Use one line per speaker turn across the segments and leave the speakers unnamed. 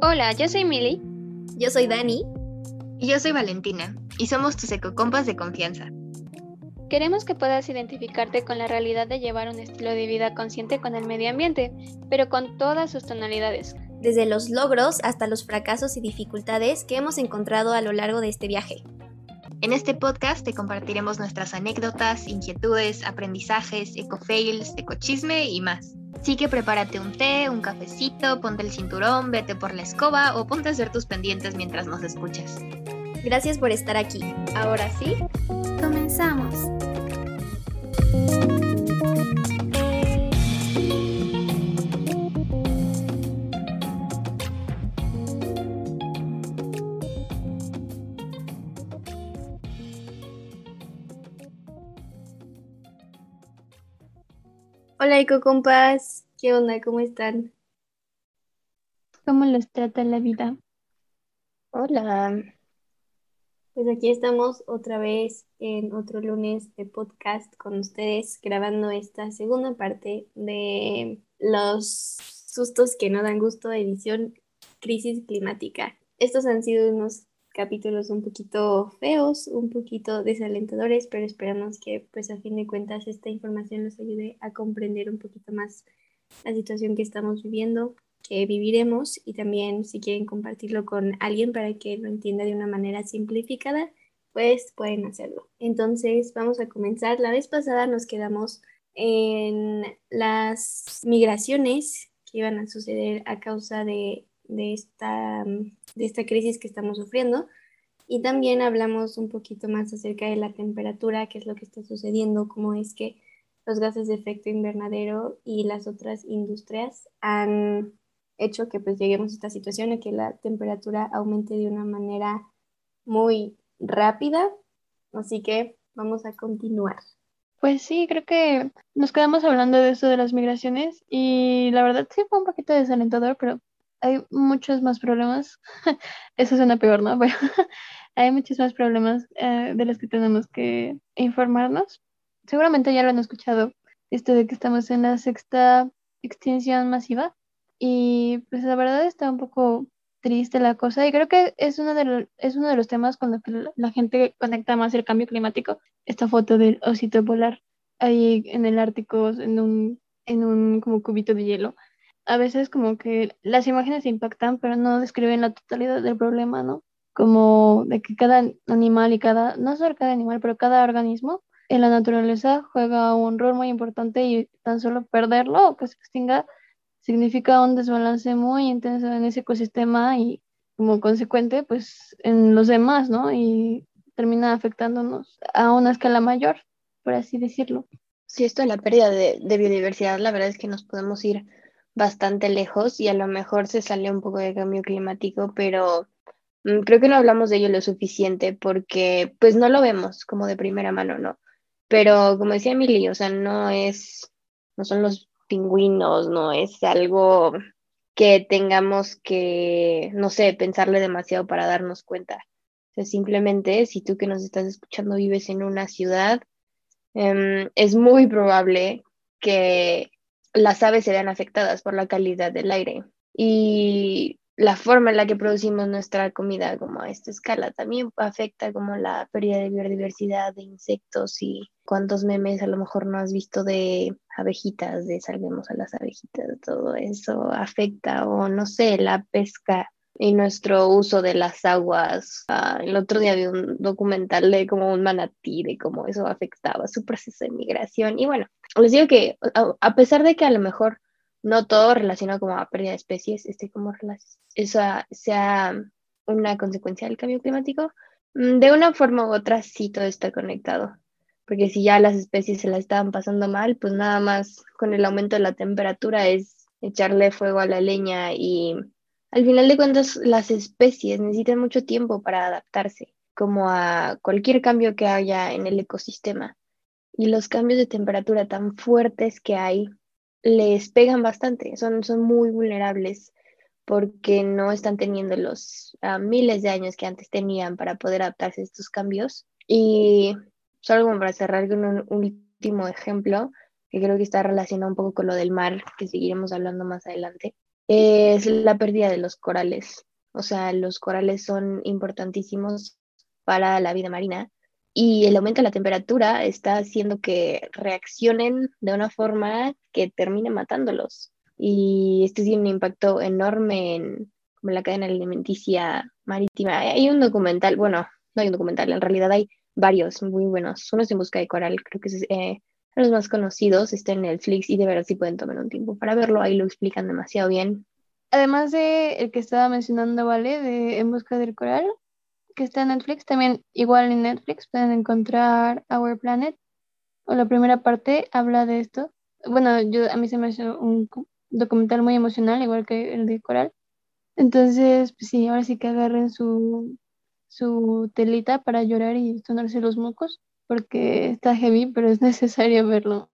Hola, yo soy Milly.
Yo soy Dani.
Y yo soy Valentina, y somos tus ecocompas de confianza.
Queremos que puedas identificarte con la realidad de llevar un estilo de vida consciente con el medio ambiente, pero con todas sus tonalidades.
Desde los logros hasta los fracasos y dificultades que hemos encontrado a lo largo de este viaje.
En este podcast te compartiremos nuestras anécdotas, inquietudes, aprendizajes, ecofails, ecochisme y más. Así que prepárate un té, un cafecito, ponte el cinturón, vete por la escoba o ponte a hacer tus pendientes mientras nos escuchas.
Gracias por estar aquí.
Ahora sí,
comenzamos. Hola, Eco Compas. ¿Qué onda? ¿Cómo están?
¿cómo los trata la vida?
Hola.
Pues aquí estamos otra vez en otro lunes de podcast con ustedes, grabando esta segunda parte de los sustos que no dan gusto, edición crisis climática. Estos han sido unos capítulos un poquito feos, un poquito desalentadores, pero esperamos que pues a fin de cuentas esta información nos ayude a comprender un poquito más la situación que estamos viviendo, que viviremos y también si quieren compartirlo con alguien para que lo entienda de una manera simplificada, pues pueden hacerlo. Entonces vamos a comenzar. La vez pasada nos quedamos en las migraciones que iban a suceder a causa de de esta, de esta crisis que estamos sufriendo. Y también hablamos un poquito más acerca de la temperatura, qué es lo que está sucediendo, cómo es que los gases de efecto invernadero y las otras industrias han hecho que pues lleguemos a esta situación en que la temperatura aumente de una manera muy rápida. Así que vamos a continuar.
Pues sí, creo que nos quedamos hablando de eso de las migraciones y la verdad sí fue un poquito desalentador, pero hay muchos más problemas. Eso suena peor, ¿no? Pero hay muchos más problemas eh, de los que tenemos que informarnos. Seguramente ya lo han escuchado, esto de que estamos en la sexta extinción masiva. Y pues la verdad está un poco triste la cosa y creo que es uno de los, es uno de los temas con los que la gente conecta más el cambio climático. Esta foto del osito polar ahí en el Ártico en un, en un como cubito de hielo a veces como que las imágenes impactan, pero no describen la totalidad del problema, ¿no? Como de que cada animal y cada, no solo cada animal, pero cada organismo en la naturaleza juega un rol muy importante y tan solo perderlo o que se extinga significa un desbalance muy intenso en ese ecosistema y como consecuente pues en los demás, ¿no? Y termina afectándonos a una escala mayor, por así decirlo.
Sí, esto de la pérdida de, de biodiversidad, la verdad es que nos podemos ir bastante lejos y a lo mejor se sale un poco de cambio climático, pero mm, creo que no hablamos de ello lo suficiente porque pues no lo vemos como de primera mano, ¿no? Pero como decía Emily, o sea, no es, no son los pingüinos, no es algo que tengamos que, no sé, pensarle demasiado para darnos cuenta. O sea, simplemente si tú que nos estás escuchando vives en una ciudad, em, es muy probable que las aves se vean afectadas por la calidad del aire. Y la forma en la que producimos nuestra comida como a esta escala también afecta como la pérdida de biodiversidad de insectos y cuántos memes a lo mejor no has visto de abejitas, de salvemos a las abejitas, todo eso afecta o no sé, la pesca y nuestro uso de las aguas. Ah, el otro día vi un documental de como un manatí, de cómo eso afectaba su proceso de migración. Y bueno, les digo que a, pesar de que a lo mejor no todo relacionado como a pérdida de especies, este como esa sea una consecuencia del cambio climático, mm, de una forma u otra sí todo está conectado. Porque si ya las especies se la estaban pasando mal, pues nada más con el aumento de la temperatura es echarle fuego a la leña y al final de cuentas, las especies necesitan mucho tiempo para adaptarse, como a cualquier cambio que haya en el ecosistema. Y los cambios de temperatura tan fuertes que hay les pegan bastante, son, son muy vulnerables porque no están teniendo los ah, miles de años que antes tenían para poder adaptarse a estos cambios. Y solo como para cerrar con un último ejemplo, que creo que está relacionado un poco con lo del mar, que seguiremos hablando más adelante, es la pérdida de los corales. O sea, los corales son importantísimos para la vida marina y el aumento de la temperatura está haciendo que reaccionen de una forma que termine matándolos. Y esto tiene un impacto enorme en la cadena alimenticia marítima. Hay un documental, bueno, no hay un documental, en realidad hay varios muy buenos. Uno es En Busca de Coral, creo que es eh, los más conocidos, está en Netflix y de verdad si pueden tomar un tiempo para verlo, ahí lo explican demasiado bien.
Además de el que estaba mencionando, ¿vale? De En Busca del Coral, que está en Netflix, también igual en Netflix pueden encontrar Our Planet, o la primera parte habla de esto. Bueno, yo a mí se me hace un documental muy emocional, igual que el de Coral. Entonces, pues sí, ahora sí que agarren su, su telita para llorar y sonarse los mocos, porque está heavy, pero es necesario verlo.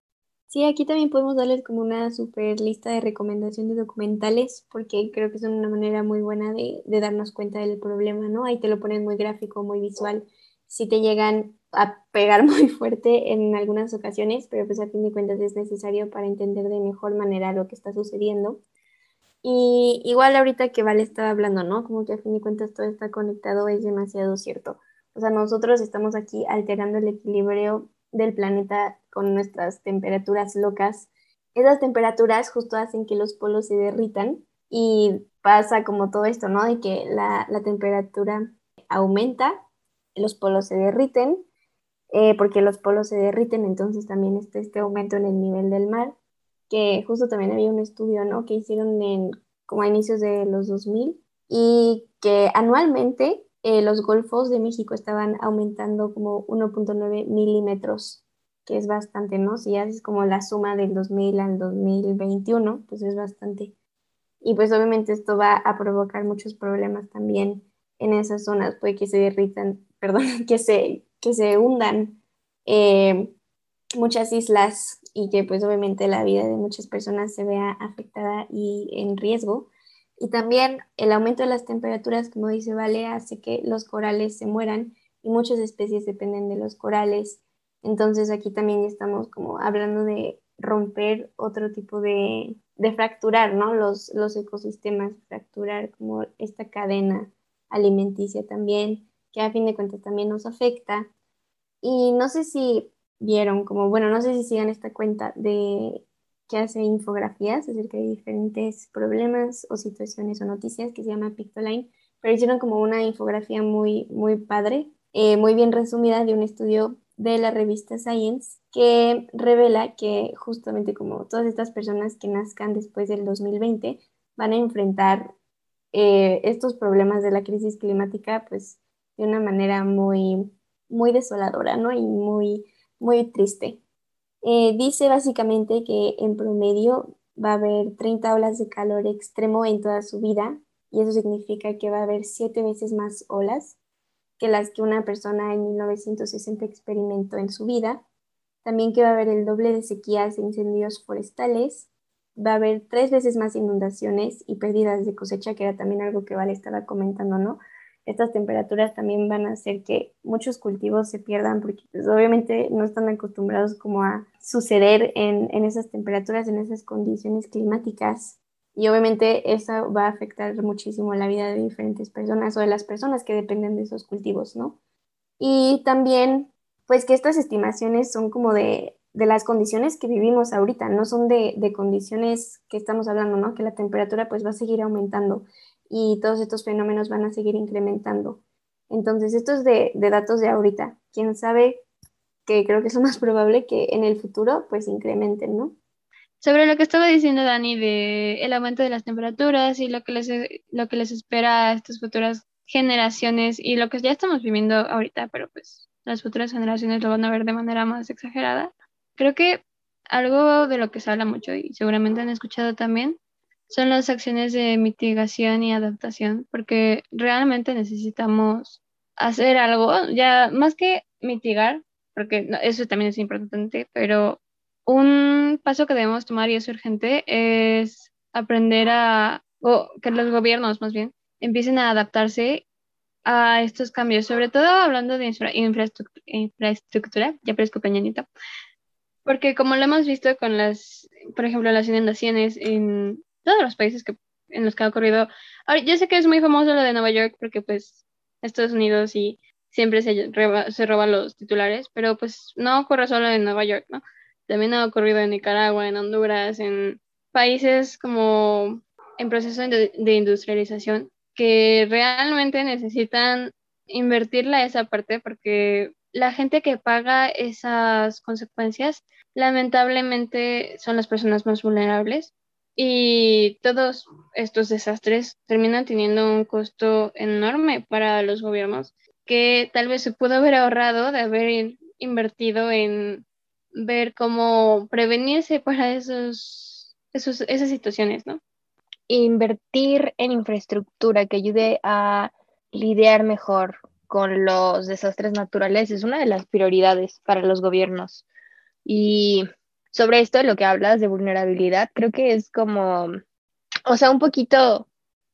Sí, aquí también podemos darles como una super lista de recomendación de documentales, porque creo que son una manera muy buena de, de darnos cuenta del problema, ¿no? Ahí te lo ponen muy gráfico, muy visual. Si te llegan a pegar muy fuerte en algunas ocasiones, pero pues a fin de cuentas es necesario para entender de mejor manera lo que está sucediendo. Y igual ahorita que Vale estaba hablando, ¿no? Como que a fin de cuentas todo está conectado, es demasiado cierto. O sea, nosotros estamos aquí alterando el equilibrio del planeta con nuestras temperaturas locas. Esas temperaturas justo hacen que los polos se derritan y pasa como todo esto, ¿no? De que la, temperatura aumenta, los polos se derriten, eh, porque los polos se derriten, entonces también está este aumento en el nivel del mar que justo también había un estudio, ¿no? Que hicieron en, como a inicios de los 2000 y que anualmente eh, los golfos de México estaban aumentando como 1.9 milímetros, que es bastante, ¿no? Si haces como la suma del 2000 al 2021, pues es bastante. Y pues obviamente esto va a provocar muchos problemas también en esas zonas, puede que se derritan, perdón, que se, que se hundan eh, muchas islas y que pues obviamente la vida de muchas personas se vea afectada y en riesgo. Y también el aumento de las temperaturas, como dice Vale, hace que los corales se mueran y muchas especies dependen de los corales. Entonces aquí también estamos como hablando de romper otro tipo de, de fracturar, ¿no? Los, los ecosistemas, fracturar como esta cadena alimenticia también, que a fin de cuentas también nos afecta. Y no sé si vieron como, bueno, no sé si sigan esta cuenta de hace infografías acerca de diferentes problemas o situaciones o noticias que se llama Pictoline, pero hicieron como una infografía muy, muy padre, eh, muy bien resumida de un estudio de la revista Science que revela que justamente como todas estas personas que nazcan después del 2020 van a enfrentar eh, estos problemas de la crisis climática pues de una manera muy, muy desoladora, ¿no? Y muy muy triste. Eh, dice básicamente que en promedio va a haber 30 olas de calor extremo en toda su vida y eso significa que va a haber siete veces más olas que las que una persona en 1960 experimentó en su vida. También que va a haber el doble de sequías e incendios forestales. Va a haber tres veces más inundaciones y pérdidas de cosecha, que era también algo que Vale estaba comentando, ¿no? Estas temperaturas también van a hacer que muchos cultivos se pierdan porque pues, obviamente no están acostumbrados como a suceder en, en, esas temperaturas, en esas condiciones climáticas. Y obviamente eso va a afectar muchísimo la vida de diferentes personas o de las personas que dependen de esos cultivos, ¿no? Y también, pues que estas estimaciones son como de, de las condiciones que vivimos ahorita, no son de, de condiciones que estamos hablando, ¿no? Que la temperatura pues va a seguir aumentando y todos estos fenómenos van a seguir incrementando. Entonces, esto es de, datos de ahorita. Quién sabe que creo que es más probable que en el futuro pues incrementen, ¿no?
Sobre lo que estaba diciendo Dani de el aumento de las temperaturas y lo que les, lo que les espera a estas futuras generaciones y lo que ya estamos viviendo ahorita, pero pues las futuras generaciones lo van a ver de manera más exagerada. Creo que algo de lo que se habla mucho y seguramente han escuchado también son las acciones de mitigación y adaptación, porque realmente necesitamos hacer algo, ya más que mitigar, porque eso también es importante, pero un paso que debemos tomar y es urgente es aprender a o que los gobiernos más bien, empiecen a adaptarse a estos cambios, sobre todo hablando de infraestructura, ya parezco peñanito, porque como lo hemos visto con las, por ejemplo, las inundaciones en todos los países que, en los que ha ocurrido, yo sé que es muy famoso lo de Nueva York porque pues Estados Unidos y siempre se, se roban los titulares, pero pues no ocurre solo en Nueva York, ¿no? También ha ocurrido en Nicaragua, en Honduras, en países como en proceso de, industrialización que realmente necesitan invertirla esa parte porque la gente que paga esas consecuencias lamentablemente son las personas más vulnerables y todos estos desastres terminan teniendo un costo enorme para los gobiernos que tal vez se pudo haber ahorrado de haber invertido en ver cómo prevenirse para esos, esos, esas situaciones, ¿no?
Invertir en infraestructura que ayude a lidiar mejor con los desastres naturales es una de las prioridades para los gobiernos. Y sobre esto, lo que hablas de vulnerabilidad, creo que es como, o sea, un poquito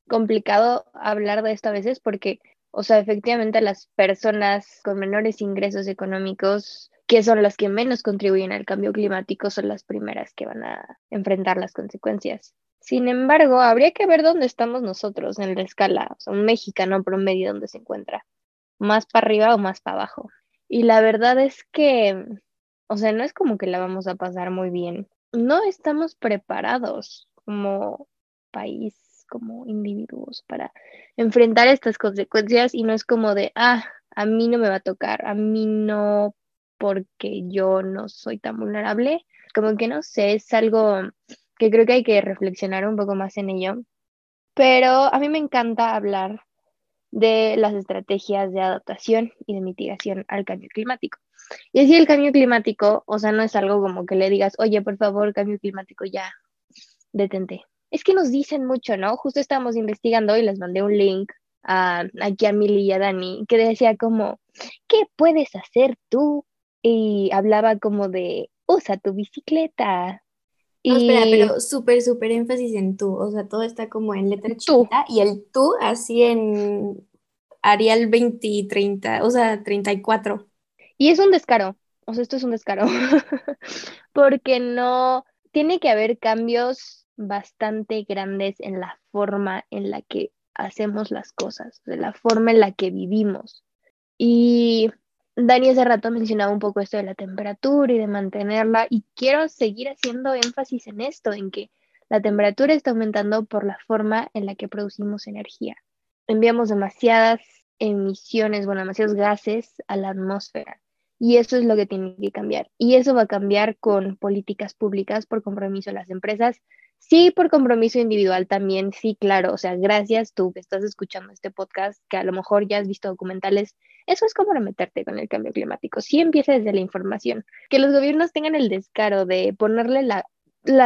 complicado hablar de esto a veces porque, o sea, efectivamente las personas con menores ingresos económicos que son las que menos contribuyen al cambio climático, son las primeras que van a enfrentar las consecuencias. Sin embargo, habría que ver dónde estamos nosotros en la escala, o sea, un mexicano promedio dónde se encuentra, más para arriba o más para abajo. Y la verdad es que, o sea, no es como que la vamos a pasar muy bien. No estamos preparados como país, como individuos para enfrentar estas consecuencias y no es como de, ah, a mí no me va a tocar, a mí no porque yo no soy tan vulnerable. Como que no sé, es algo que creo que hay que reflexionar un poco más en ello. Pero a mí me encanta hablar de las estrategias de adaptación y de mitigación al cambio climático. Y así el cambio climático, o sea, no es algo como que le digas, oye, por favor, cambio climático, ya, detente. Es que nos dicen mucho, ¿no? Justo estábamos investigando y les mandé un link a, aquí a Mili y a Dani que decía como, ¿qué puedes hacer tú y hablaba como de, usa tu bicicleta.
No, espera, pero súper, súper énfasis en tú, o sea, todo está como en letra chiquita y el tú así en Arial 20 y 30, o sea, 34.
Y es un descaro, o sea, esto es un descaro, porque no, tiene que haber cambios bastante grandes en la forma en la que hacemos las cosas, de la forma en la que vivimos. Y Dani hace rato mencionaba un poco esto de la temperatura y de mantenerla y quiero seguir haciendo énfasis en esto, en que la temperatura está aumentando por la forma en la que producimos energía. Enviamos demasiadas emisiones, bueno, demasiados gases a la atmósfera y eso es lo que tiene que cambiar. Y eso va a cambiar con políticas públicas por compromiso de las empresas, Sí, por compromiso individual también, sí, claro. O sea, gracias tú que estás escuchando este podcast, que a lo mejor ya has visto documentales. Eso es comprometerte con el cambio climático. Sí empieza desde la información. Que los gobiernos tengan el descaro de ponerle la,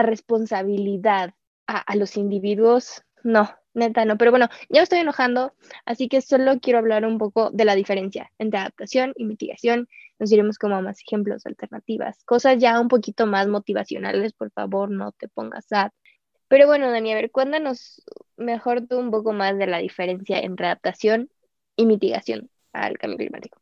responsabilidad a, a los individuos, no, neta no. Pero bueno, ya me estoy enojando, así que solo quiero hablar un poco de la diferencia entre adaptación y mitigación. Nos iremos como a más ejemplos, alternativas, cosas ya un poquito más motivacionales, por favor, no te pongas sad. Pero bueno, Dani, a ver, cuéntanos mejor tú un poco más de la diferencia entre adaptación y mitigación al cambio climático.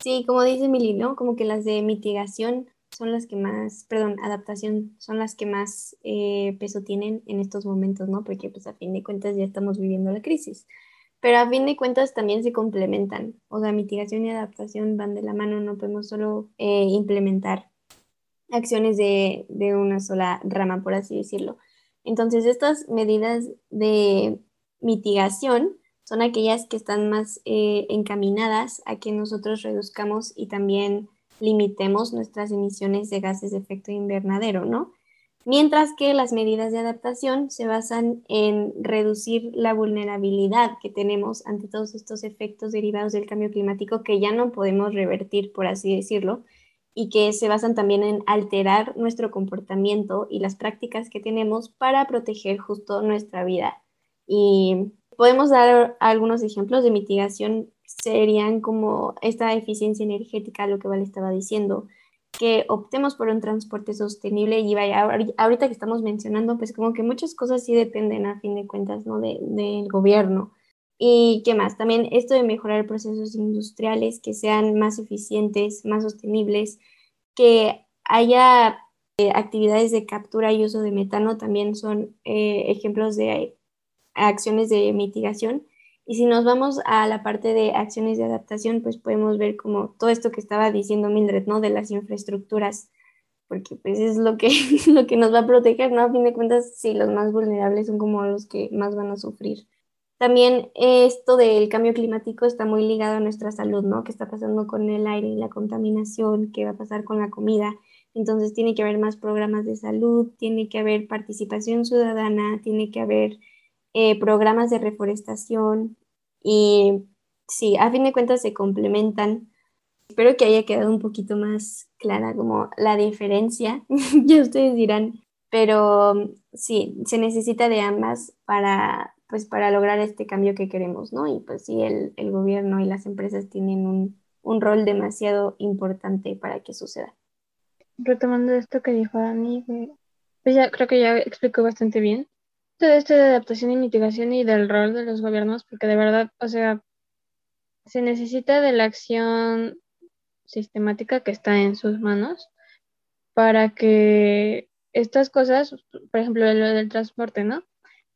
Sí, como dice Mili, ¿no? Como que las de mitigación son las que más, perdón, adaptación son las que más eh, peso tienen en estos momentos, ¿no? Porque pues a fin de cuentas ya estamos viviendo la crisis. Pero a fin de cuentas también se complementan. O sea, mitigación y adaptación van de la mano, no podemos solo eh, implementar acciones de, de una sola rama, por así decirlo. Entonces, estas medidas de mitigación son aquellas que están más eh, encaminadas a que nosotros reduzcamos y también limitemos nuestras emisiones de gases de efecto invernadero, ¿no? Mientras que las medidas de adaptación se basan en reducir la vulnerabilidad que tenemos ante todos estos efectos derivados del cambio climático que ya no podemos revertir, por así decirlo, y que se basan también en alterar nuestro comportamiento y las prácticas que tenemos para proteger justo nuestra vida. Y podemos dar algunos ejemplos de mitigación, serían como esta eficiencia energética, lo que Vale estaba diciendo, que optemos por un transporte sostenible y vaya, ahorita que estamos mencionando, pues como que muchas cosas sí dependen a fin de cuentas, ¿no? De, del gobierno. ¿Y qué más? También esto de mejorar procesos industriales que sean más eficientes, más sostenibles, que haya eh, actividades de captura y uso de metano también son eh, ejemplos de acciones de mitigación. Y si nos vamos a la parte de acciones de adaptación, pues podemos ver como todo esto que estaba diciendo Mildred, ¿no? De las infraestructuras, porque pues es lo que, lo que nos va a proteger, ¿no? A fin de cuentas, sí, los más vulnerables son como los que más van a sufrir. También esto del cambio climático está muy ligado a nuestra salud, ¿no? ¿Qué está pasando con el aire y la contaminación? ¿Qué va a pasar con la comida? Entonces tiene que haber más programas de salud, tiene que haber participación ciudadana, tiene que haber eh, programas de reforestación y sí, a fin de cuentas se complementan. Espero que haya quedado un poquito más clara como la diferencia, ya ustedes dirán, pero sí, se necesita de ambas para pues para lograr este cambio que queremos, ¿no? Y pues sí, el, gobierno y las empresas tienen un, rol demasiado importante para que suceda.
Retomando esto que dijo Dani, pues ya creo que ya explicó bastante bien todo esto de adaptación mitigación y del rol de los gobiernos, porque de verdad, o sea, se necesita de la acción sistemática que está en sus manos para que estas cosas, por ejemplo, lo del transporte, ¿no?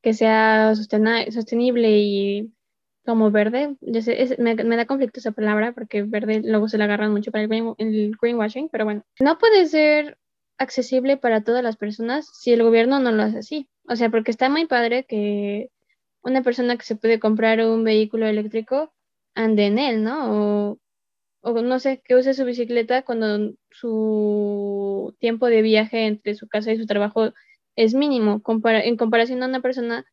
que sea sostenible y como verde. Yo sé, me, da conflicto esa palabra porque verde luego se la agarran mucho para el, el greenwashing, pero bueno, no puede ser accesible para todas las personas si el gobierno no lo hace así. O sea, porque está muy padre que una persona que se puede comprar un vehículo eléctrico ande en él, ¿no? O, no sé, que use su bicicleta cuando su tiempo de viaje entre su casa y su trabajo es mínimo en comparación a una persona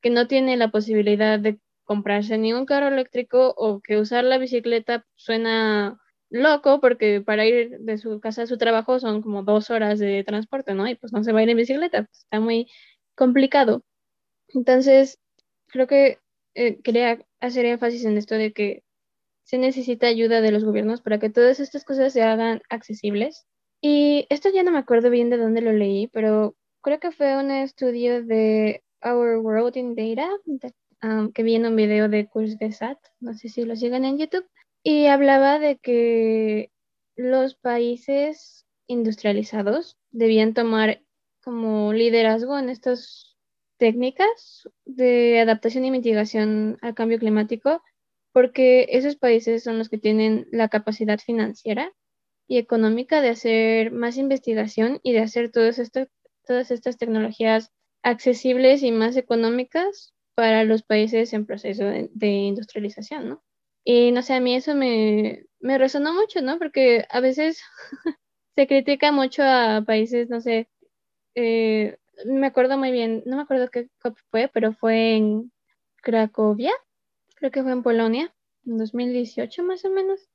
que no tiene la posibilidad de comprarse ni un carro eléctrico o que usar la bicicleta suena loco porque para ir de su casa a su trabajo son como dos horas de transporte, ¿no? Y pues no se va a ir en bicicleta, pues, está muy complicado. Entonces, creo que eh, quería hacer énfasis en esto de que se necesita ayuda de los gobiernos para que todas estas cosas se hagan accesibles. Y esto ya no me acuerdo bien de dónde lo leí, pero creo que fue un estudio de Our World in Data, um, que vi en un video de Kurs de SAT, no sé si lo siguen en YouTube, y hablaba de que los países industrializados debían tomar como liderazgo en estas técnicas de adaptación y mitigación al cambio climático, porque esos países son los que tienen la capacidad financiera y económica de hacer más investigación y de hacer todos estos todas estas tecnologías accesibles y más económicas para los países en proceso de, industrialización, ¿no? Y no sé, a mí eso me, me resonó mucho, ¿no? Porque a veces se critica mucho a países, no sé, eh, me acuerdo muy bien, no me acuerdo qué COP fue, pero fue en Cracovia, creo que fue en Polonia, en 2018 más o menos,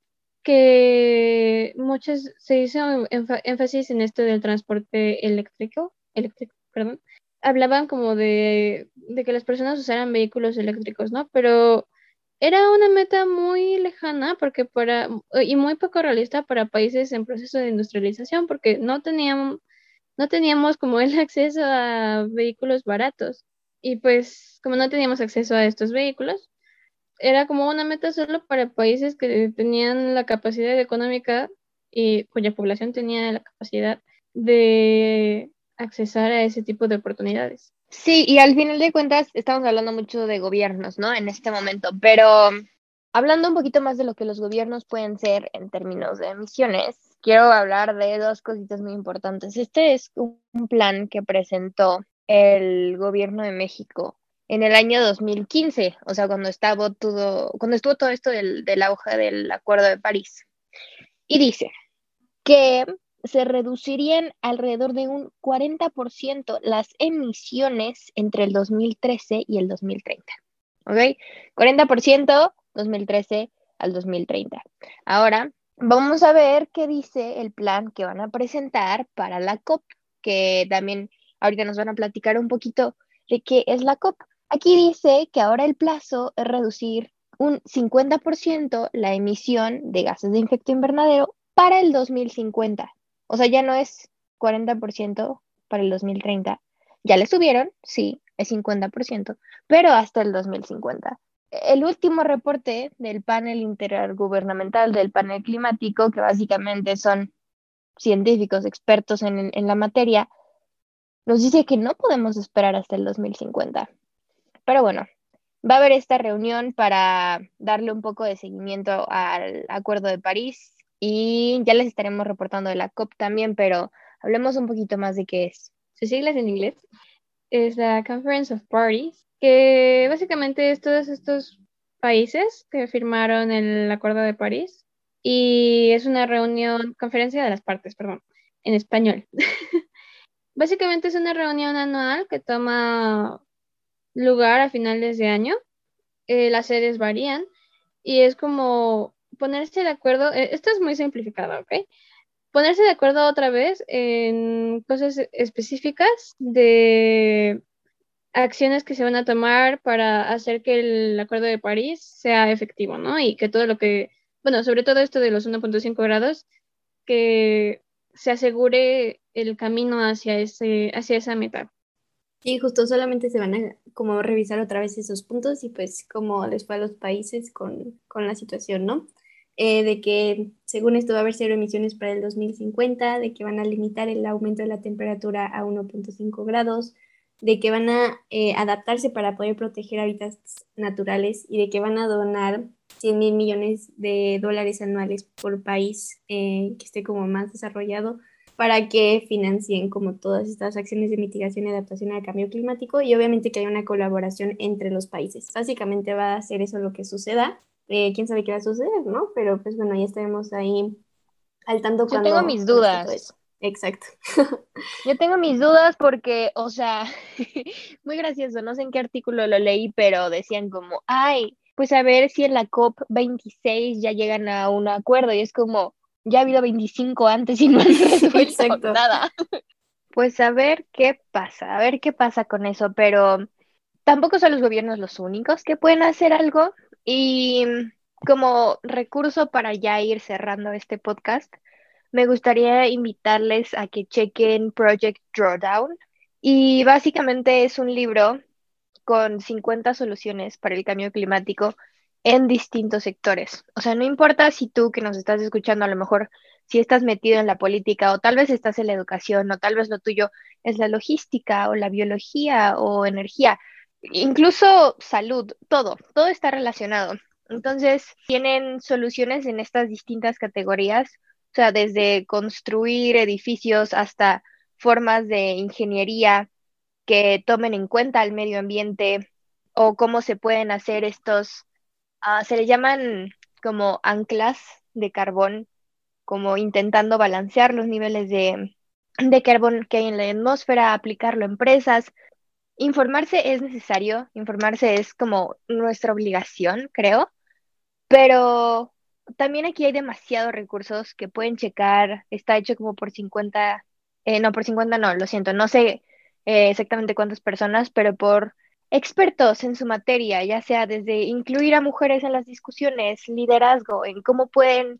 que muchos se hizo énfasis en esto del transporte eléctrico eléctrico, perdón, hablaban como de, que las personas usaran vehículos eléctricos, ¿no? Pero era una meta muy lejana porque para, y muy poco realista para países en proceso de industrialización, porque no teníamos, no teníamos como el acceso a vehículos baratos. Y pues, como no teníamos acceso a estos vehículos, era como una meta solo para países que tenían la capacidad económica y cuya población tenía la capacidad de accesar a ese tipo de oportunidades.
Sí, y al final de cuentas estamos hablando mucho de gobiernos, ¿no? En este momento, pero hablando un poquito más de lo que los gobiernos pueden ser en términos de emisiones, quiero hablar de dos cositas muy importantes. Este es un plan que presentó el gobierno de México en el año 2015, o sea, cuando estaba todo, cuando estuvo todo esto del, del auge del Acuerdo de París. Y dice que se reducirían alrededor de un 40% las emisiones entre el 2013 y el 2030. ¿Ok? 40% 2013 al 2030. Ahora, vamos a ver qué dice el plan que van a presentar para la COP, que también ahorita nos van a platicar un poquito de qué es la COP. Aquí dice que ahora el plazo es reducir un 50% la emisión de gases de efecto invernadero para el 2050. O sea, ya no es 40% para el 2030. Ya le subieron, sí, es 50%, pero hasta el 2050. El último reporte del panel intergubernamental del panel climático, que básicamente son científicos expertos en, en la materia, nos dice que no podemos esperar hasta el 2050. Pero bueno, va a haber esta reunión para darle un poco de seguimiento al Acuerdo de París y ya les estaremos reportando de la COP también, pero hablemos un poquito más de qué es.
Sus siglas en inglés es la Conference of Parties, que básicamente es todos estos países que firmaron el Acuerdo de París y es una reunión, conferencia de las partes, perdón, en español. básicamente es una reunión anual que toma lugar a finales de año. Eh, las sedes varían y es como ponerse de acuerdo, eh, esto es muy simplificado, ¿ok? Ponerse de acuerdo otra vez en cosas específicas de acciones que se van a tomar para hacer que el Acuerdo de París sea efectivo, ¿no? Y que todo lo que, bueno, sobre todo esto de los 1.5 grados, que se asegure el camino hacia, ese, hacia esa meta.
Y justo solamente se van a como revisar otra vez esos puntos y pues cómo les fue a los países con, con la situación, ¿no? Eh, de que según esto va a haber cero emisiones para el 2050, de que van a limitar el aumento de la temperatura a 1.5 grados, de que van a eh, adaptarse para poder proteger hábitats naturales y de que van a donar 100 mil millones de dólares anuales por país eh, que esté como más desarrollado para que financien como todas estas acciones de mitigación y adaptación al cambio climático y obviamente que haya una colaboración entre los países. Básicamente va a ser eso lo que suceda. Eh, quién sabe qué va a suceder, ¿no? Pero pues bueno, ya estaremos ahí al tanto
Yo tengo mis dudas.
Exacto.
Yo tengo mis dudas porque, o sea, muy gracioso, no sé en qué artículo lo leí, pero decían como, ay, pues a ver si en la COP26 ya llegan a un acuerdo y es como, ya ha habido 25 antes y no han resuelto nada. Pues a ver qué pasa, a ver qué pasa con eso, pero tampoco son los gobiernos los únicos que pueden hacer algo y como recurso para ya ir cerrando este podcast, me gustaría invitarles a que chequen Project Drawdown y básicamente es un libro con 50 soluciones para el cambio climático en distintos sectores. O sea, no importa si tú que nos estás escuchando, a lo mejor si estás metido en la política o tal vez estás en la educación o tal vez lo tuyo es la logística o la biología o energía, incluso salud, todo, todo está relacionado. Entonces, tienen soluciones en estas distintas categorías, o sea, desde construir edificios hasta formas de ingeniería que tomen en cuenta el medio ambiente o cómo se pueden hacer estos Ah, se le llaman como anclas de carbón, como intentando balancear los niveles de, de carbón que hay en la atmósfera, aplicarlo a empresas. Informarse es necesario, informarse es como nuestra obligación, creo, pero también aquí hay demasiados recursos que pueden checar, está hecho como por 50, eh, no, por 50 no, lo siento, no sé eh, exactamente cuántas personas, pero por expertos en su materia, ya sea desde incluir a mujeres en las discusiones, liderazgo, en cómo pueden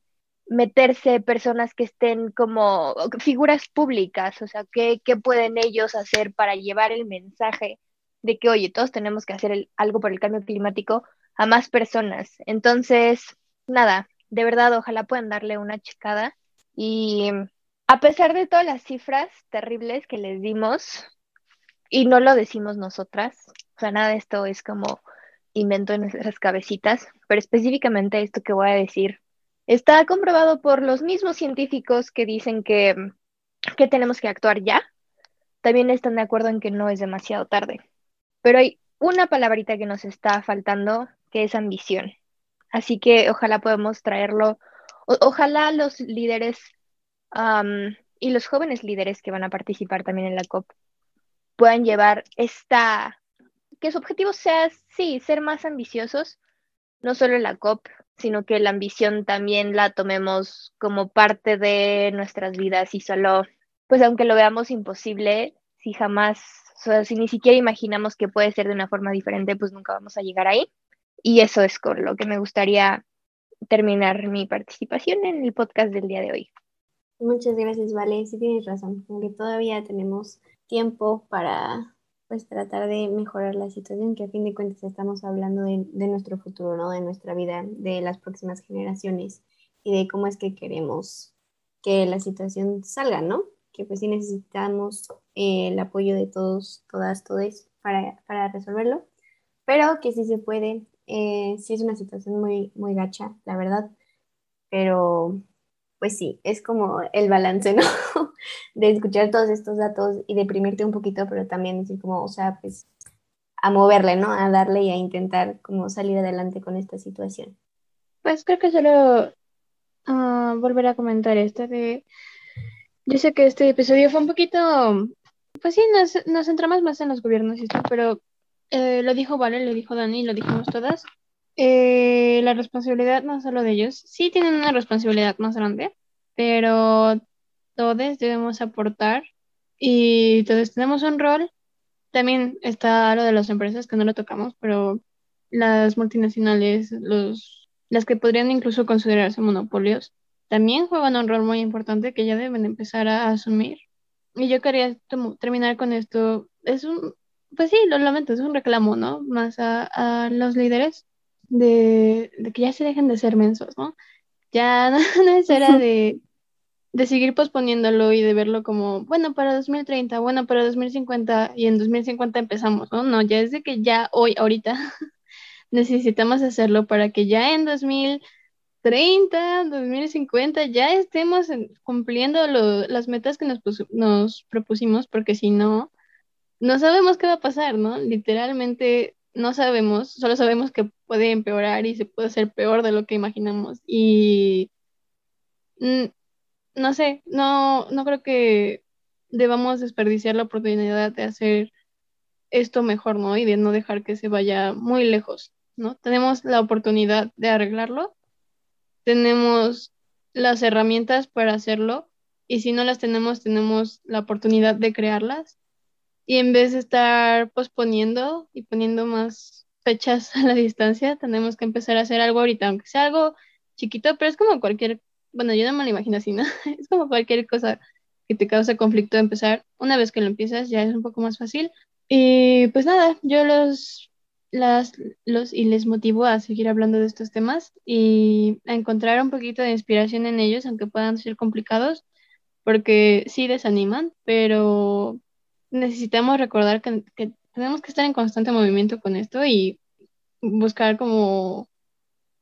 meterse personas que estén como figuras públicas, o sea, qué, qué pueden ellos hacer para llevar el mensaje de que, oye, todos tenemos que hacer algo por el cambio climático a más personas. Entonces, nada, de verdad, ojalá puedan darle una checada. Y a pesar de todas las cifras terribles que les dimos, y no lo decimos nosotras, sea, nada de esto es como invento en nuestras cabecitas, pero específicamente esto que voy a decir está comprobado por los mismos científicos que dicen que, que tenemos que actuar ya. También están de acuerdo en que no es demasiado tarde. Pero hay una palabrita que nos está faltando, que es ambición. Así que ojalá podamos traerlo, ojalá los líderes y los jóvenes líderes que van a participar también en la COP puedan llevar esta que su objetivo sea, sí, ser más ambiciosos, no solo la COP, sino que la ambición también la tomemos como parte de nuestras vidas y solo, pues aunque lo veamos imposible, si jamás, o sea, si ni siquiera imaginamos que puede ser de una forma diferente, pues nunca vamos a llegar ahí. Y eso es con lo que me gustaría terminar mi participación en el podcast del día de hoy.
Muchas gracias, Vale. Sí tienes razón, aunque todavía tenemos tiempo para pues tratar de mejorar la situación, que a fin de cuentas estamos hablando de, nuestro futuro, ¿no? De nuestra vida, de las próximas generaciones y de cómo es que queremos que la situación salga, ¿no? Que pues sí necesitamos eh, el apoyo de todos, todas, todos para, para resolverlo, pero que sí se puede. Eh, sí es una situación muy, muy gacha, la verdad, pero pues sí, es como el balance, ¿no? de escuchar todos estos datos y deprimirte un poquito, pero también decir como, o sea, pues a moverle, ¿no? A darle y a intentar como salir adelante con esta situación.
Pues creo que solo uh, volver a comentar esto de... Yo sé que este episodio fue un poquito... Pues sí, nos, nos centramos más en los gobiernos y esto, pero eh, lo dijo Vale, lo dijo Dani, lo dijimos todas. Eh, la responsabilidad no solo de ellos, sí tienen una responsabilidad más grande, pero todos debemos aportar y todos tenemos un rol. También está lo de las empresas que no lo tocamos, pero las multinacionales, los, las que podrían incluso considerarse monopolios, también juegan un rol muy importante que ya deben empezar a asumir. Y yo quería terminar con esto. Es un, pues sí, lo lamento, es un reclamo, ¿no? Más a, a los líderes de, que ya se dejen de ser mensos, ¿no? Ya no, es hora de, de seguir posponiéndolo y de verlo como, bueno, para 2030, bueno, para 2050 y en 2050 empezamos, ¿no? No, ya es de que ya hoy, ahorita, necesitamos hacerlo para que ya en 2030, 2050 ya estemos cumpliendo las metas que nos, nos propusimos, porque si no, no sabemos qué va a pasar, ¿no? Literalmente no sabemos, solo sabemos que puede empeorar y se puede hacer peor de lo que imaginamos. Y mm, no sé, no, no creo que debamos desperdiciar la oportunidad de hacer esto mejor, ¿no? Y de no dejar que se vaya muy lejos, ¿no? Tenemos la oportunidad de arreglarlo, tenemos las herramientas para hacerlo y si no las tenemos, tenemos la oportunidad de crearlas y en vez de estar posponiendo y poniendo más fechas a la distancia, tenemos que empezar a hacer algo ahorita, aunque sea algo chiquito, pero es como cualquier, bueno, yo no me lo imagino así, ¿no? Es como cualquier cosa que te causa conflicto empezar. Una vez que lo empiezas ya es un poco más fácil. Y pues nada, yo los, las, los y les motivo a seguir hablando de estos temas y a encontrar un poquito de inspiración en ellos, aunque puedan ser complicados, porque sí desaniman, pero necesitamos recordar que, tenemos que estar en constante movimiento con esto y buscar como,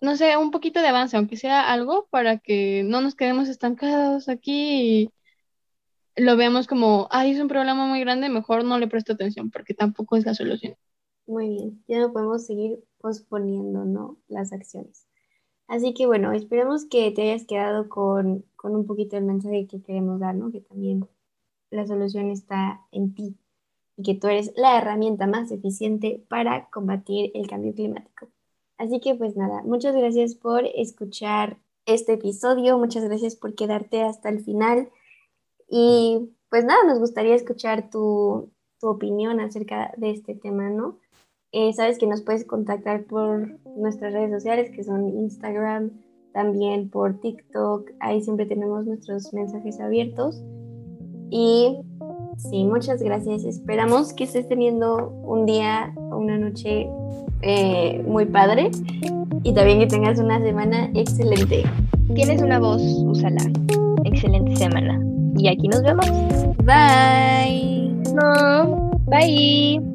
no sé, un poquito de avance, aunque sea algo, para que no nos quedemos estancados aquí y lo veamos como, ay, es un problema muy grande, mejor no le presto atención, porque tampoco es la solución.
Muy bien, ya no podemos seguir posponiendo, ¿no? Las acciones. Así que bueno, esperemos que te hayas quedado con, con un poquito el mensaje que queremos dar, ¿no? Que también la solución está en ti y que tú eres la herramienta más eficiente para combatir el cambio climático. Así que pues nada, muchas gracias por escuchar este episodio, muchas gracias por quedarte hasta el final y pues nada, nos gustaría escuchar tu, opinión acerca de este tema, ¿no? Eh, sabes que nos puedes contactar por nuestras redes sociales que son Instagram, también por TikTok, ahí siempre tenemos nuestros mensajes abiertos. Y sí, muchas gracias. Esperamos que estés teniendo un día o una noche eh, muy padre y también que tengas una semana excelente.
Tienes una voz, úsala. Excelente semana. Y aquí nos vemos.
Bye.
No, bye.